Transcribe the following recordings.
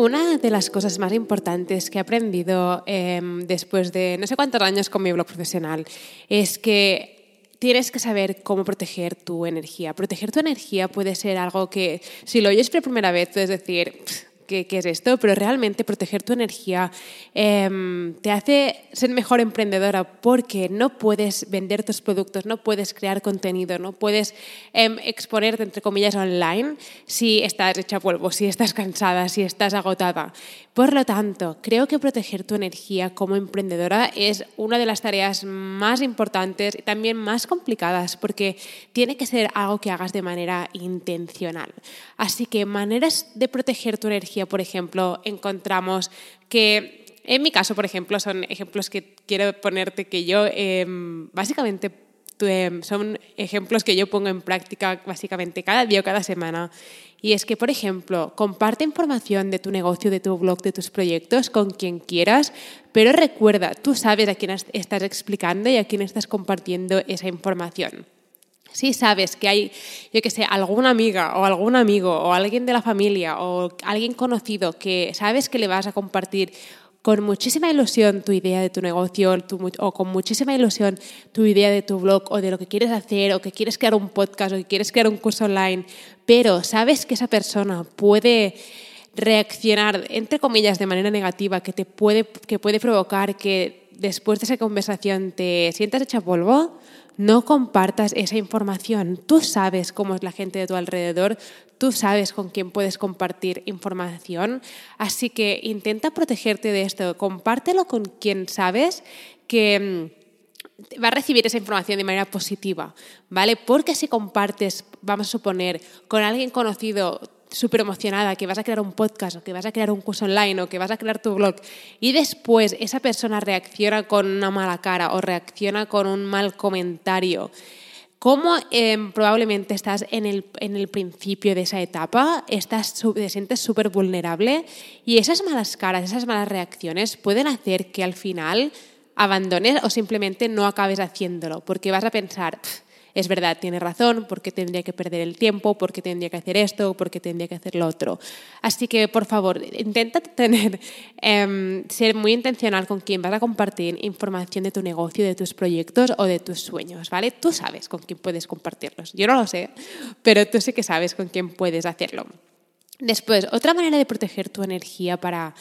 Una de las cosas más importantes que he aprendido em, después de no sé cuántos años con mi blog profesional es que tienes que saber cómo proteger tu energía. Proteger tu energía puede ser algo que, si lo oyes por primera vez, puedes decir, qué, es esto, pero realmente proteger tu energía em, te hace ser mejor emprendedora porque no puedes vender tus productos, no puedes crear contenido, no puedes em, exponerte, entre comillas, online si estás hecha polvo, si estás cansada, si estás agotada. Por lo tanto, creo que proteger tu energía como emprendedora es una de las tareas más importantes y también más complicadas porque tiene que ser algo que hagas de manera intencional. Así que maneras de proteger tu energía por ejemplo, encontramos que, en mi caso, por ejemplo, son ejemplos que quiero ponerte que yo em, básicamente son ejemplos que yo pongo en práctica básicamente cada día o cada semana. Y es que, por ejemplo, comparte información de tu negocio, de tu blog, de tus proyectos con quien quieras, pero recuerda, tú sabes a quién estás explicando y a quién estás compartiendo esa información. Si sabes que hay, yo que sé, alguna amiga o algún amigo o alguien de la familia o alguien conocido que sabes que le vas a compartir con muchísima ilusión tu idea de tu negocio o con muchísima ilusión tu idea de tu blog o de lo que quieres hacer o que quieres crear un podcast o que quieres crear un curso online, pero sabes que esa persona puede reaccionar, entre comillas, de manera negativa, que, te puede, que puede provocar que después de esa conversación te sientas hecha polvo, no compartas esa información. Tú sabes cómo es la gente de tu alrededor, tú sabes con quién puedes compartir información, así que intenta protegerte de esto, compártelo con quien sabes que mm, va a recibir esa información de manera positiva, ¿vale? Porque si compartes, vamos a suponer, con alguien conocido súper emocionada que vas a crear un podcast o que vas a crear un curso online o que vas a crear tu blog y después esa persona reacciona con una mala cara o reacciona con un mal comentario, ¿cómo em, probablemente estás en el, en el, principio de esa etapa? Estás, te sientes súper vulnerable y esas malas caras, esas malas reacciones pueden hacer que al final abandones o simplemente no acabes haciéndolo porque vas a pensar es verdad, tiene razón, porque tendría que perder el tiempo, porque tendría que hacer esto, porque tendría que hacer lo otro. Así que, por favor, intenta tener, em, ser muy intencional con quién vas a compartir información de tu negocio, de tus proyectos o de tus sueños, ¿vale? Tú sabes con quién puedes compartirlos. Yo no lo sé, pero tú sí que sabes con quién puedes hacerlo. Después, otra manera de proteger tu energía para,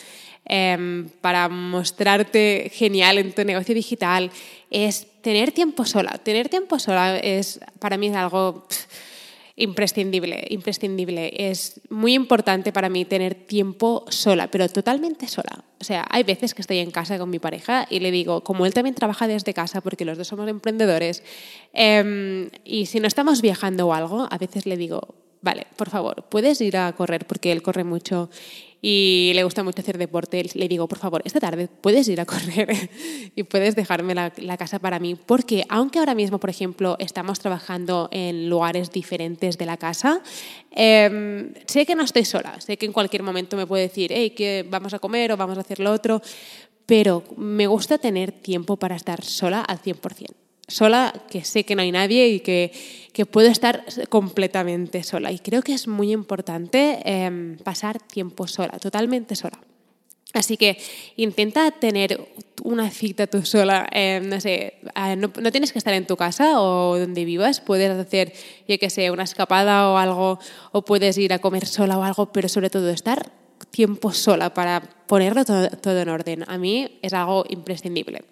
em, para mostrarte genial en tu negocio digital es tener tiempo sola. Tener tiempo sola es para mí es algo imprescindible, imprescindible. Es muy importante para mí tener tiempo sola, pero totalmente sola. O sea, hay veces que estoy en casa con mi pareja y le digo, como él también trabaja desde casa, porque los dos somos emprendedores, em, y si no estamos viajando o algo, a veces le digo, vale, por favor, puedes ir a correr porque él corre mucho y le gusta mucho hacer deporte. Le digo, por favor, esta tarde puedes ir a correr y puedes dejarme la, casa para mí. Porque aunque ahora mismo, por ejemplo, estamos trabajando en lugares diferentes de la casa, em, sé que no estoy sola. Sé que en cualquier momento me puede decir, hey, que vamos a comer o vamos a hacer lo otro. Pero me gusta tener tiempo para estar sola al 100% sola, que sé que no hay nadie y que, que puedo estar completamente sola. Y creo que es muy importante em, pasar tiempo sola, totalmente sola. Así que intenta tener una cita tú sola, em, no sé, no, tienes que estar en tu casa o donde vivas, puedes hacer, yo que sé, una escapada o algo, o puedes ir a comer sola o algo, pero sobre todo estar tiempo sola para ponerlo todo, todo en orden. A mí es algo imprescindible.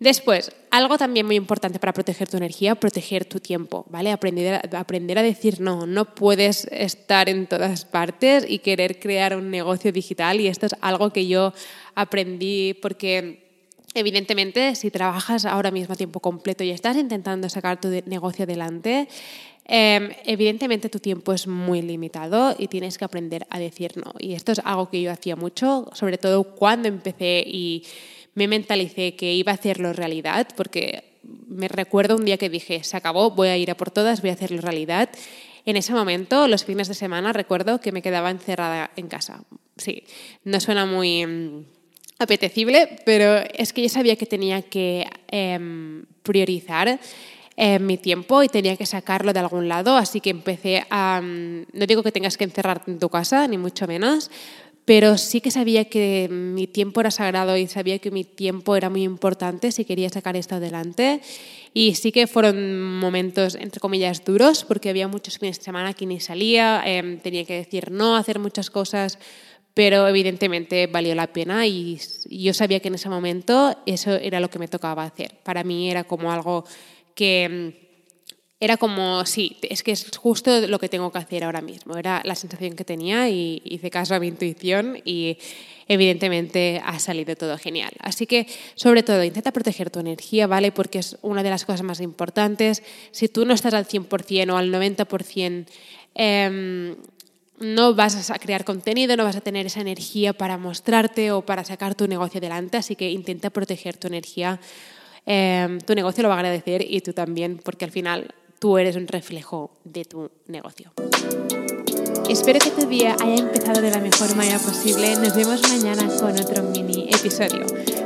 Después, algo también muy importante para proteger tu energía, proteger tu tiempo, ¿vale? Aprender a, aprender a decir no. No puedes estar en todas partes y querer crear un negocio digital y esto es algo que yo aprendí porque Evidentemente, si trabajas ahora mismo a tiempo completo y estás intentando sacar tu negocio adelante, em, evidentemente tu tiempo es muy limitado y tienes que aprender a decir no. Y esto es algo que yo hacía mucho, sobre todo cuando empecé y me mentalicé que iba a hacerlo realidad, porque me recuerdo un día que dije, se acabó, voy a ir a por todas, voy a hacerlo realidad. En ese momento, los fines de semana, recuerdo que me quedaba encerrada en casa. Sí, no suena muy mm, apetecible, pero es que yo sabía que tenía que em, priorizar em, mi tiempo y tenía que sacarlo de algún lado, así que empecé a... Mm, no digo que tengas que encerrarte en tu casa, ni mucho menos, pero sí que sabía que mi tiempo era sagrado y sabía que mi tiempo era muy importante si quería sacar esto adelante. Y sí que fueron momentos, entre comillas, duros, porque había muchos fines de semana que ni salía, em, tenía que decir no, hacer muchas cosas pero evidentemente valió la pena y, yo sabía que en ese momento eso era lo que me tocaba hacer. Para mí era como algo que mm, era como, sí, es que es justo lo que tengo que hacer ahora mismo. Era la sensación que tenía y hice caso a mi intuición y evidentemente ha salido todo genial. Así que, sobre todo, intenta proteger tu energía, ¿vale? Porque es una de las cosas más importantes. Si tú no estás al 100% o al 90%, eh, no vas a crear contenido, no vas a tener esa energía para mostrarte o para sacar tu negocio adelante, así que intenta proteger tu energía. Em, tu negocio lo va a agradecer y tú también, porque al final tú eres un reflejo de tu negocio. Espero que tu día haya empezado de la mejor manera posible. Nos vemos mañana con otro mini episodio.